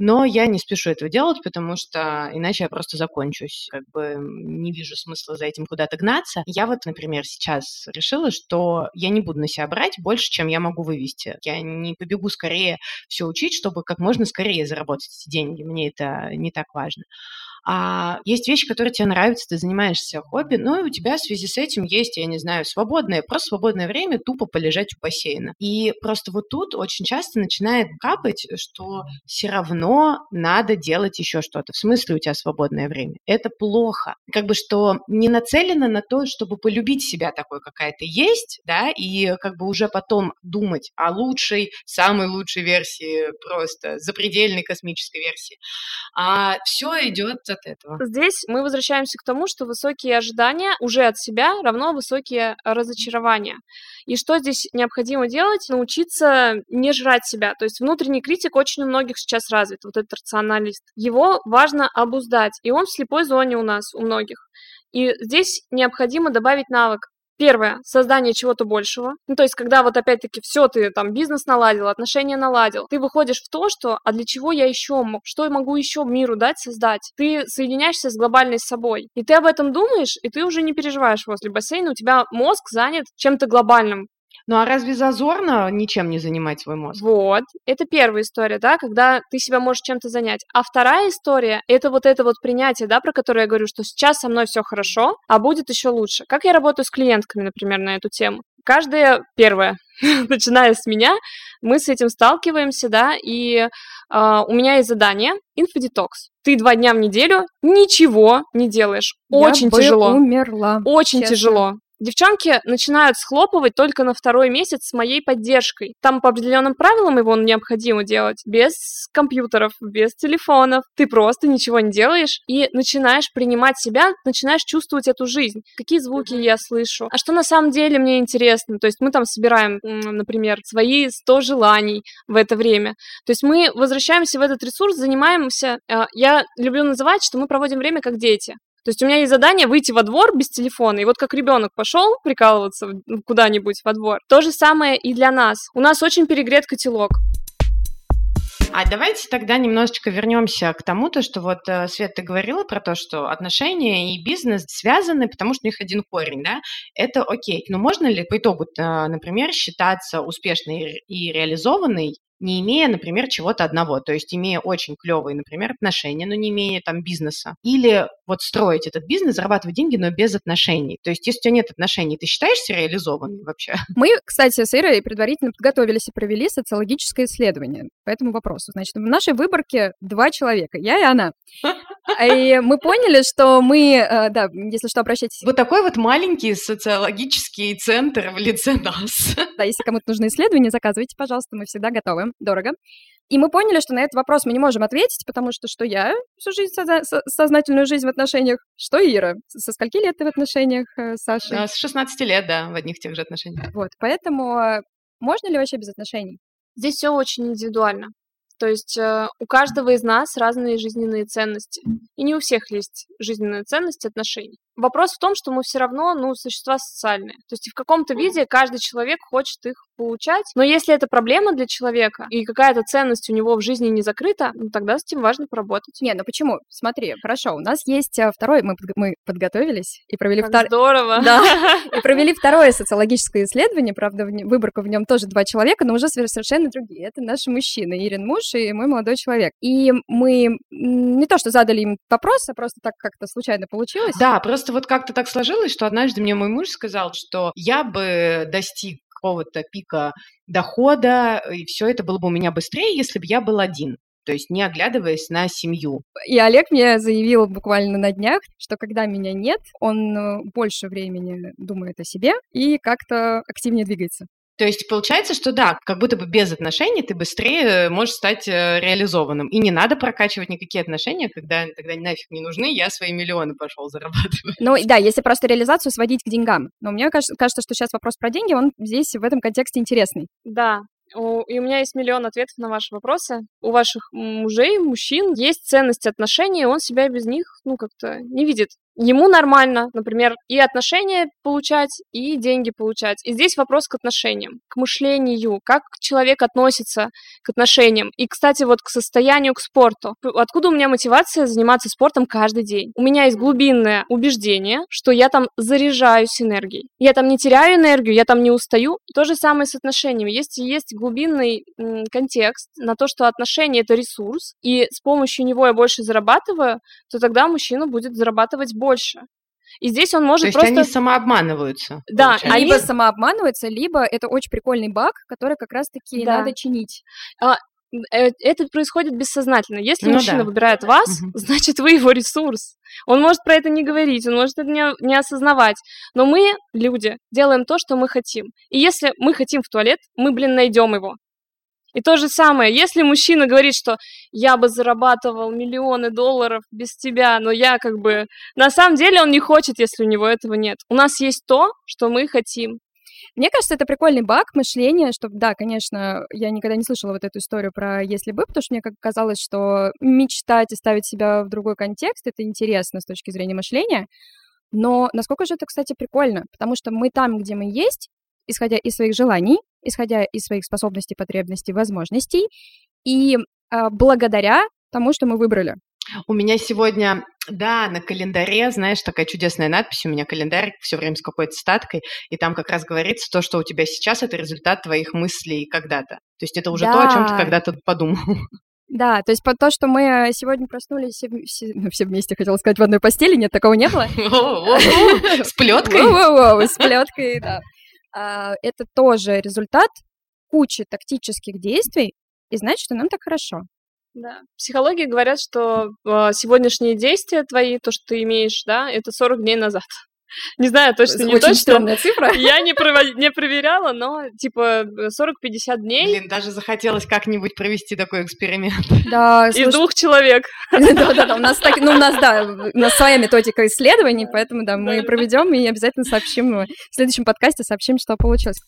но я не спешу этого делать, потому что иначе я просто закончусь. Как бы не вижу смысла за этим куда-то гнаться. Я вот, например, сейчас решила, что я не буду на себя брать больше, чем я могу вывести. Я не побегу скорее все учить, чтобы как можно скорее заработать эти деньги. Мне это не так важно. А есть вещи, которые тебе нравятся, ты занимаешься хобби, но и у тебя в связи с этим есть, я не знаю, свободное, просто свободное время тупо полежать у бассейна. И просто вот тут очень часто начинает капать, что все равно надо делать еще что-то. В смысле у тебя свободное время? Это плохо. Как бы что не нацелено на то, чтобы полюбить себя такой, какая ты есть, да, и как бы уже потом думать о лучшей, самой лучшей версии, просто запредельной космической версии. А все идет от этого.
Здесь мы возвращаемся к тому, что высокие ожидания уже от себя равно высокие разочарования. И что здесь необходимо делать? Научиться не жрать себя. То есть внутренний критик очень у многих сейчас развит, вот этот рационалист. Его важно обуздать, и он в слепой зоне у нас, у многих. И здесь необходимо добавить навык Первое, создание чего-то большего. Ну, то есть, когда вот опять-таки все, ты там бизнес наладил, отношения наладил, ты выходишь в то, что, а для чего я еще мог, что я могу еще миру дать, создать. Ты соединяешься с глобальной собой. И ты об этом думаешь, и ты уже не переживаешь возле бассейна, у тебя мозг занят чем-то глобальным.
Ну а разве зазорно ничем не занимать свой мозг?
Вот, это первая история, да, когда ты себя можешь чем-то занять. А вторая история, это вот это вот принятие, да, про которое я говорю, что сейчас со мной все хорошо, а будет еще лучше. Как я работаю с клиентками, например, на эту тему? Каждая первая, начиная с меня, мы с этим сталкиваемся, да, и э, у меня есть задание инфодетокс. Ты два дня в неделю ничего не делаешь. Очень
я
тяжело.
Бы умерла.
Очень
честно.
тяжело. Девчонки начинают схлопывать только на второй месяц с моей поддержкой. Там по определенным правилам его необходимо делать. Без компьютеров, без телефонов. Ты просто ничего не делаешь и начинаешь принимать себя, начинаешь чувствовать эту жизнь. Какие звуки я слышу? А что на самом деле мне интересно? То есть мы там собираем, например, свои 100 желаний в это время. То есть мы возвращаемся в этот ресурс, занимаемся... Э, я люблю называть, что мы проводим время как дети. То есть у меня есть задание выйти во двор без телефона, и вот как ребенок пошел прикалываться куда-нибудь во двор, то же самое и для нас. У нас очень перегрет котелок.
А давайте тогда немножечко вернемся к тому, то, что вот э, Свет, ты говорила про то, что отношения и бизнес связаны, потому что у них один корень, да? Это окей. Но можно ли по итогу, например, считаться успешной и реализованной не имея, например, чего-то одного, то есть имея очень клевые, например, отношения, но не имея там бизнеса. Или вот строить этот бизнес, зарабатывать деньги, но без отношений. То есть если у тебя нет отношений, ты считаешься реализованным вообще?
Мы, кстати, с Ирой предварительно подготовились и провели социологическое исследование по этому вопросу. Значит, в нашей выборке два человека, я и она. И мы поняли, что мы, э, да, если что, обращайтесь.
Вот такой вот маленький социологический центр в лице нас.
Да, если кому-то нужны исследования, заказывайте, пожалуйста, мы всегда готовы дорого. И мы поняли, что на этот вопрос мы не можем ответить, потому что что я всю жизнь, созна- сознательную жизнь в отношениях, что Ира. Со скольки лет ты в отношениях э, с Сашей?
С 16 лет, да, в одних тех же отношениях.
Вот, поэтому э, можно ли вообще без отношений?
Здесь все очень индивидуально. То есть э, у каждого из нас разные жизненные ценности. И не у всех есть жизненные ценности отношений. Вопрос в том, что мы все равно, ну, существа социальные. То есть в каком-то виде каждый человек хочет их получать. Но если это проблема для человека, и какая-то ценность у него в жизни не закрыта, ну, тогда с этим важно поработать.
Не, ну почему? Смотри, хорошо, у нас есть э, второй, мы, мы подготовились и провели
второе... Здорово!
Да, и провели второе социологическое исследование, правда, выборка в нем тоже два человека, но уже совершенно другие. Это наши мужчины, Ирин муж и мой молодой человек. И мы не то, что задали им вопрос, а просто так как-то случайно получилось.
Да, просто вот как-то так сложилось, что однажды мне мой муж сказал, что я бы достиг какого-то пика дохода, и все это было бы у меня быстрее, если бы я был один то есть не оглядываясь на семью.
И Олег мне заявил буквально на днях, что когда меня нет, он э, больше времени думает о себе и как-то активнее двигается.
То есть получается, что да, как будто бы без отношений ты быстрее можешь стать э, реализованным. И не надо прокачивать никакие отношения, когда тогда нафиг не нужны, я свои миллионы пошел зарабатывать.
Ну да, если просто реализацию сводить к деньгам. Но мне кажется, кажется, что сейчас вопрос про деньги, он здесь в этом контексте интересный.
Да, и у меня есть миллион ответов на ваши вопросы. У ваших мужей, мужчин есть ценность отношений, он себя без них, ну, как-то не видит. Ему нормально, например, и отношения получать, и деньги получать. И здесь вопрос к отношениям, к мышлению, как человек относится к отношениям. И, кстати, вот к состоянию, к спорту. Откуда у меня мотивация заниматься спортом каждый день? У меня есть глубинное убеждение, что я там заряжаюсь энергией. Я там не теряю энергию, я там не устаю. То же самое с отношениями. Есть, есть глубинный м, контекст на то, что отношения — это ресурс, и с помощью него я больше зарабатываю, то тогда мужчина будет зарабатывать больше. И здесь он может
То есть
просто...
они самообманываются.
Да,
получается.
Они либо самообманываются, либо это очень прикольный баг, который как раз-таки
Да.
надо чинить.
Э, это происходит бессознательно. Если
Ну
мужчина
да.
выбирает вас,
Мгм.
значит, вы его ресурс. Он может про это не говорить, он может это не, не осознавать. Но мы, люди, делаем то, что мы хотим. И если мы хотим в туалет, мы, блин, найдем его. И то же самое, если мужчина говорит, что я бы зарабатывал миллионы долларов без тебя, но я как бы... На самом деле он не хочет, если у него этого нет. У нас есть то, что мы хотим.
Мне кажется, это прикольный баг мышления, что, да, конечно, я никогда не слышала вот эту историю про «если бы», потому что мне как казалось, что мечтать и ставить себя в другой контекст — это интересно с точки зрения мышления. Но насколько же это, кстати, прикольно, потому что мы там, где мы есть, исходя из своих желаний, исходя из своих способностей, потребностей, возможностей, и а, благодаря тому, что мы выбрали.
У меня сегодня, да, на календаре, знаешь, такая чудесная надпись, у меня календарь все время с какой-то статкой, и там как раз говорится, то, что у тебя сейчас, это результат твоих мыслей когда-то. То есть это уже то, о чем ты
Да.
когда-то подумал.
Да, то есть по то, что мы э, сегодня проснулись все, все- ну, все вместе, хотела сказать, в одной постели, нет, такого не было.
С плеткой.
С плеткой, да. А, Это тоже результат кучи тактических действий, и значит, что нам так хорошо.
Да. Психологии говорят, что э, сегодняшние действия твои, то, что ты имеешь, да, это 40 дней назад. Не знаю, точно, не
Очень
точно.
цифра.
Я не, прово- не проверяла, но типа 40-50 дней
Блин, даже захотелось как-нибудь провести такой эксперимент.
Да,
из
слушай,
двух человек.
да-да-да, у нас так, ну, у нас, да, у нас своя методика исследований, поэтому, да, мы проведем и обязательно сообщим, э, в следующем подкасте сообщим, что получилось.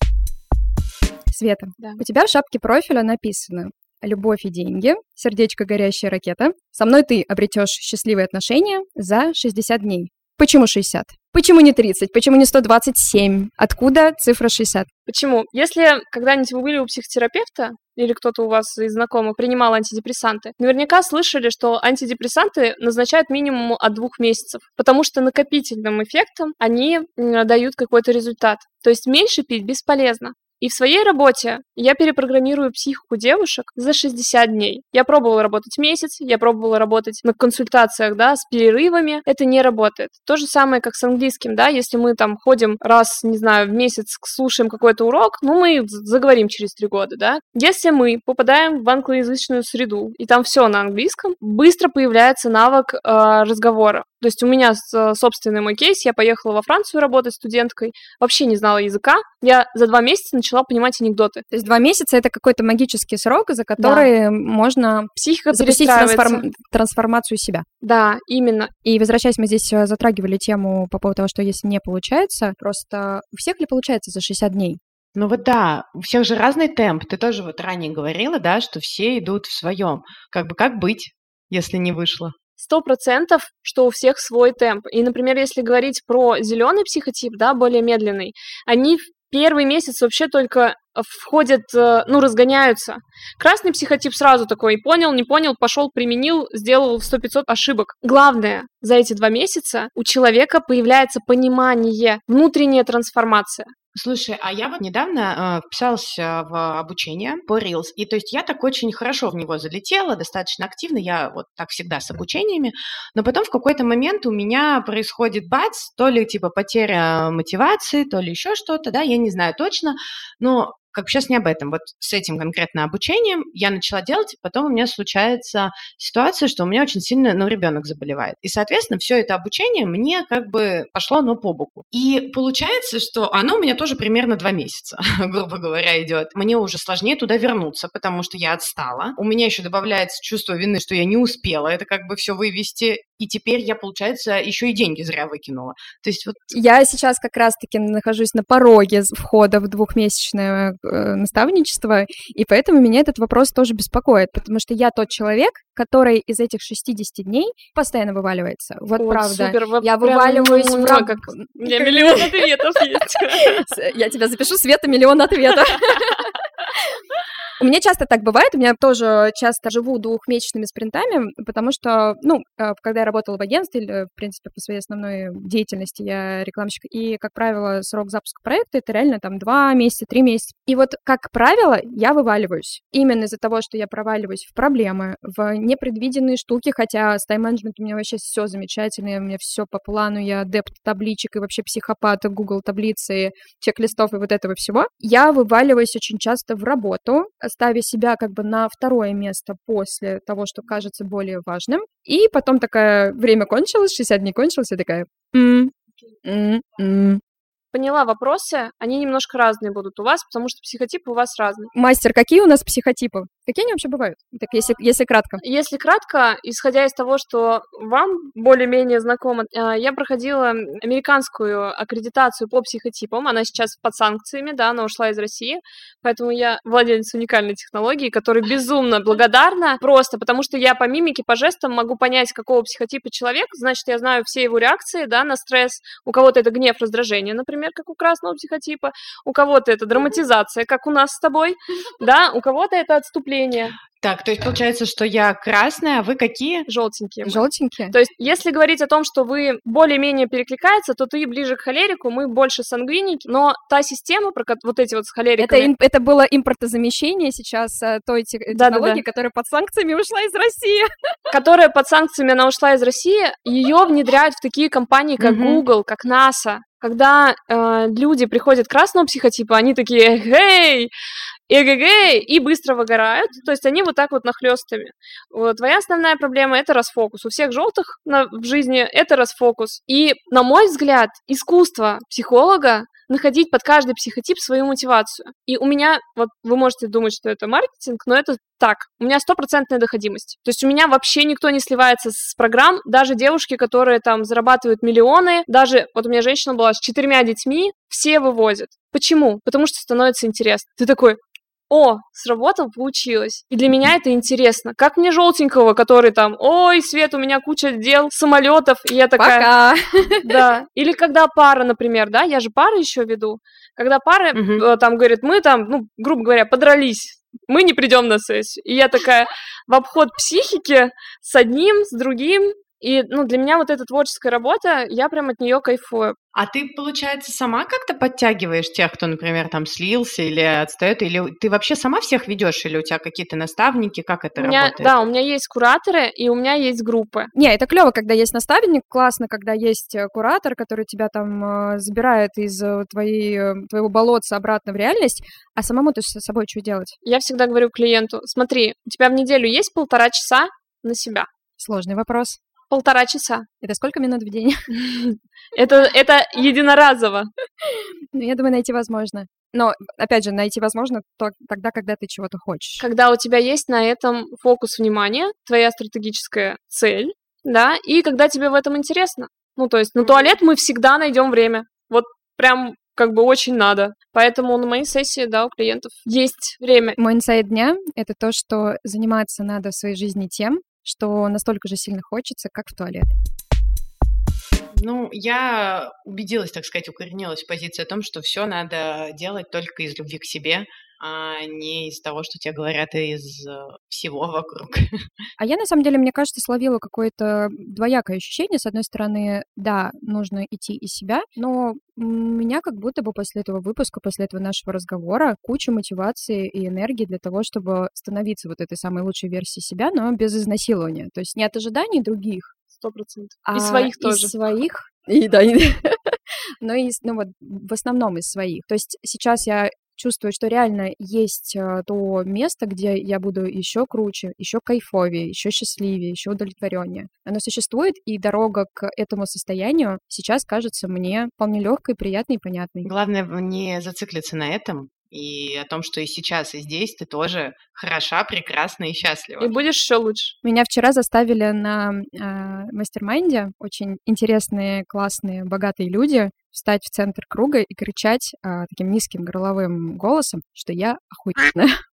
Света,
Да.
у тебя в шапке профиля написано «Любовь и деньги», сердечко «Горящая ракета». Со мной ты обретешь счастливые отношения за 60 дней. Почему 60? Почему не 30? Почему не 127? Откуда цифра 60?
Почему? Если когда-нибудь вы были у психотерапевта или кто-то у вас из знакомых принимал антидепрессанты, наверняка слышали, что антидепрессанты назначают минимум от двух месяцев, потому что накопительным эффектом они дают какой-то результат. То есть меньше пить бесполезно. И в своей работе я перепрограммирую психику девушек за 60 дней. Я пробовала работать месяц, я пробовала работать на консультациях, да, с перерывами. Это не работает. То же самое, как с английским, да, если мы там ходим раз, не знаю, в месяц, слушаем какой-то урок, ну, мы заговорим через три года, да. Если мы попадаем в англоязычную среду, и там все на английском, быстро появляется навык э, разговора. То есть у меня собственный мой кейс, я поехала во Францию работать студенткой, вообще не знала языка, я за два месяца начала понимать анекдоты.
То есть два месяца — это какой-то магический срок, за который можно
Психика
запустить трансформ- трансформацию себя.
Да, именно.
И возвращаясь, мы здесь э, затрагивали тему по поводу того, что если не получается, просто у всех ли получается за 60 дней?
Ну вот да, у всех же разный темп. Ты тоже вот ранее говорила, да, что все идут в своем. Как бы как быть, если не вышло?
Сто процентов, что у всех свой темп. И, например, если говорить про зеленый психотип, да, более медленный, они в первый месяц вообще только входят, э, ну, разгоняются. Красный психотип сразу такой, понял, не понял, пошел, применил, сделал 100-500 ошибок. Главное, за эти два месяца у человека появляется понимание, внутренняя трансформация.
Слушай, а я вот недавно э, вписалась э, в обучение по Reels, и то есть я так очень хорошо в него залетела, достаточно активно, я вот так всегда с обучениями, но потом в какой-то момент у меня происходит бац, то ли типа потеря мотивации, то ли еще что-то, да, я не знаю точно, но как сейчас не об этом. Вот с этим конкретно обучением я начала делать, потом у меня случается ситуация, что у меня очень сильно, ну, ребенок заболевает. И, соответственно, все это обучение мне как бы пошло, ну, по боку. И получается, что оно у меня тоже примерно два месяца, грубо говоря, идет. Мне уже сложнее туда вернуться, потому что я отстала. У меня еще добавляется чувство вины, что я не успела это как бы все вывести. И теперь я, получается, еще и деньги зря выкинула. То есть вот...
Я сейчас как раз-таки нахожусь на пороге входа в двухмесячное э, наставничество, и поэтому меня этот вопрос тоже беспокоит, потому что я тот человек, который из этих 60 дней постоянно вываливается. Вот О, правда.
Супер,
я вываливаюсь в
рам... как... У меня миллион ответов есть.
Я тебя запишу, Света, миллион ответов. У меня часто так бывает, у меня тоже часто живу двухмесячными спринтами, потому что, ну, э, когда я работала в агентстве, или, в принципе, по своей основной деятельности я рекламщик, и, как правило, срок запуска проекта — это реально там два месяца, три месяца. И вот, как правило, я вываливаюсь. Именно из-за того, что я проваливаюсь в проблемы, в непредвиденные штуки, хотя с тайм-менеджментом у меня вообще все замечательно, у меня все по плану, я адепт табличек и вообще психопат Google таблицы, чек-листов и вот этого всего. Я вываливаюсь очень часто в работу, ставя себя как бы на второе место после того, что кажется более важным. И потом такое время кончилось, 60 дней кончилось, и такая... М -м -м
поняла вопросы, они немножко разные будут у вас, потому что психотипы у вас разные.
Мастер, какие у нас психотипы? Какие они вообще бывают? Так, если, если кратко.
Если кратко, исходя из того, что вам более-менее знакомо, а, я проходила американскую аккредитацию по психотипам. Она сейчас под санкциями, да, она ушла из России. Поэтому я владелец уникальной технологии, которой безумно благодарна. Просто потому что я по мимике, по жестам могу понять, какого психотипа человек. Значит, я знаю все его реакции, да, на стресс. У кого-то это гнев, раздражение, например, как у красного психотипа. У кого-то это драматизация, как у нас с тобой. Да, у кого-то это отступление выступления.
Так, то есть получается, что я красная, а вы какие?
Желтенькие.
Желтенькие.
То есть, если говорить о том, что вы более-менее перекликается, то ты ближе к холерику, мы больше сангвиники, но та система, про вот эти вот с холериками...
Это, это было импортозамещение сейчас э, той технологии, да, да, да. которая под санкциями ушла из России.
Которая под санкциями, она ушла из России, ее внедряют в такие компании, как Google, как NASA, когда э, люди приходят к красному психотипу, они такие, эй, эгэгэй, и быстро выгорают. То есть они вот так вот нахлестами. Вот. Твоя основная проблема — это расфокус. У всех желтых на, в жизни это расфокус. И, на мой взгляд, искусство психолога находить под каждый психотип свою мотивацию. И у меня, вот вы можете думать, что это маркетинг, но это так. У меня стопроцентная доходимость. То есть у меня вообще никто не сливается с программ, даже девушки, которые там зарабатывают миллионы, даже вот у меня женщина была с четырьмя детьми, все вывозят. Почему? Потому что становится интересно. Ты такой, о, сработал, получилось. И для меня это интересно. Как мне желтенького, который там, ой, Свет, у меня куча дел, самолетов, и я такая...
Пока.
Да. Или когда пара, например, да, я же пары еще веду. Когда пара угу. там говорит, мы там, ну, грубо говоря, подрались, мы не придем на сессию. И я такая в обход психики с одним, с другим, и, ну, для меня вот эта творческая работа, я прям от нее кайфую.
А ты, получается, сама как-то подтягиваешь тех, кто, например, там слился или отстает, или ты вообще сама всех ведешь, или у тебя какие-то наставники, как это
у меня,
работает?
Да, у меня есть кураторы, и у меня есть группы.
Не, это клево, когда есть наставник, классно, когда есть э, куратор, который тебя там э, забирает из э, твоей, твоего болотца обратно в реальность, а самому ты с собой что делать?
Я всегда говорю клиенту, смотри, у тебя в неделю есть полтора часа на себя.
Сложный вопрос.
Полтора часа.
Это сколько минут в день?
Это, это единоразово.
Ну, я думаю, найти возможно. Но, опять же, найти возможно то, тогда, когда ты чего-то хочешь.
Когда у тебя есть на этом фокус внимания, твоя стратегическая цель, да, и когда тебе в этом интересно. Ну, то есть на туалет мы всегда найдем время. Вот прям как бы очень надо. Поэтому на моей сессии, да, у клиентов есть время.
Мой инсайт дня — это то, что заниматься надо в своей жизни тем, что настолько же сильно хочется, как в туалет.
Ну, я убедилась, так сказать, укоренилась в позиции о том, что все надо делать только из любви к себе, а не из того, что тебе говорят из э, всего вокруг.
А я, на самом деле, мне кажется, словила какое-то двоякое ощущение. С одной стороны, да, нужно идти из себя, но меня как будто бы после этого выпуска, после этого нашего разговора куча мотивации и энергии для того, чтобы становиться вот этой самой лучшей версией себя, но без изнасилования. То есть не от ожиданий других.
Сто процентов. А и своих тоже.
И своих. И да, но и, ну вот, в основном из своих. То есть сейчас я чувствую, что реально есть э, то место, где я буду еще круче, еще кайфовее, еще счастливее, еще удовлетвореннее. Оно существует, и дорога к этому состоянию сейчас кажется мне вполне легкой, приятной и понятной.
Главное не зациклиться на этом, и о том, что и сейчас, и здесь ты тоже хороша, прекрасна и счастлива.
И будешь еще лучше.
Меня вчера заставили на э, mastermind е очень интересные, классные, богатые люди встать в центр круга и кричать э, таким низким горловым голосом, что я охуенная.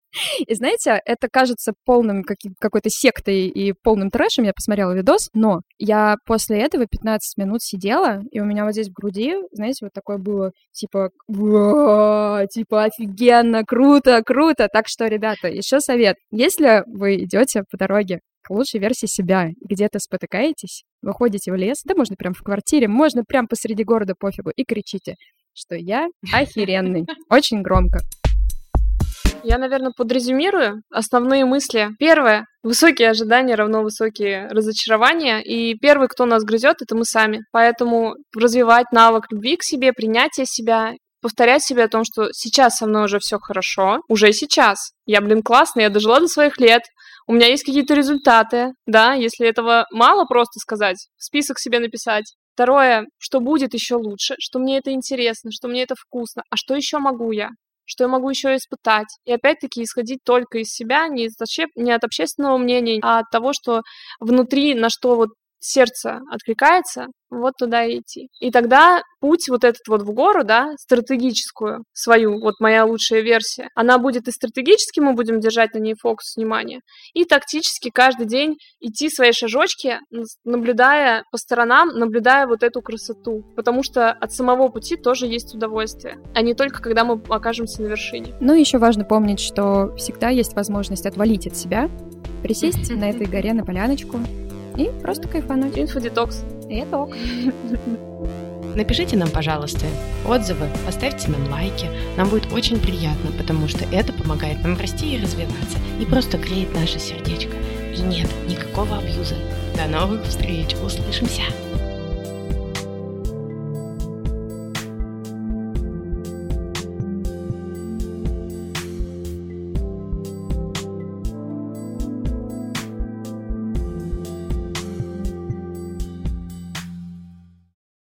И знаете, это кажется полным какой-то сектой и полным трэшем. Я посмотрела видос, но я после этого 15 минут сидела, и у меня вот здесь в груди, знаете, вот такое было, типа, типа, офигенно, круто, круто. Так что, ребята, еще совет. Если вы идете по дороге к лучшей версии себя, где-то спотыкаетесь, выходите в лес, да можно прям в квартире, можно прям посреди города, пофигу, и кричите, что я охеренный. Очень громко.
Я, наверное, подрезюмирую основные мысли. Первое. Высокие ожидания равно высокие разочарования. И первый, кто нас грызет, это мы сами. Поэтому развивать навык любви к себе, принятия себя повторять себе о том, что сейчас со мной уже все хорошо, уже сейчас. Я, блин, классная, я дожила до своих лет, у меня есть какие-то результаты, да, если этого мало просто сказать, список себе написать. Второе, что будет еще лучше, что мне это интересно, что мне это вкусно, а что еще могу я? что я могу еще испытать. И опять-таки исходить только из себя, не, из, не от общественного мнения, а от того, что внутри, на что вот сердце откликается, вот туда и идти. И тогда путь вот этот вот в гору, да, стратегическую свою, вот моя лучшая версия, она будет и стратегически, мы будем держать на ней фокус внимания, и тактически каждый день идти свои шажочки, наблюдая по сторонам, наблюдая вот эту красоту. Потому что от самого пути тоже есть удовольствие, а не только когда мы окажемся на вершине.
Ну, еще важно помнить, что всегда есть возможность отвалить от себя, присесть на этой горе на поляночку, и просто кайфануть.
Инфодетокс.
Итог.
Напишите нам, пожалуйста, отзывы, поставьте нам лайки. Нам будет очень приятно, потому что это помогает нам расти и развиваться. И просто греет наше сердечко. И нет никакого абьюза. До новых встреч. Услышимся.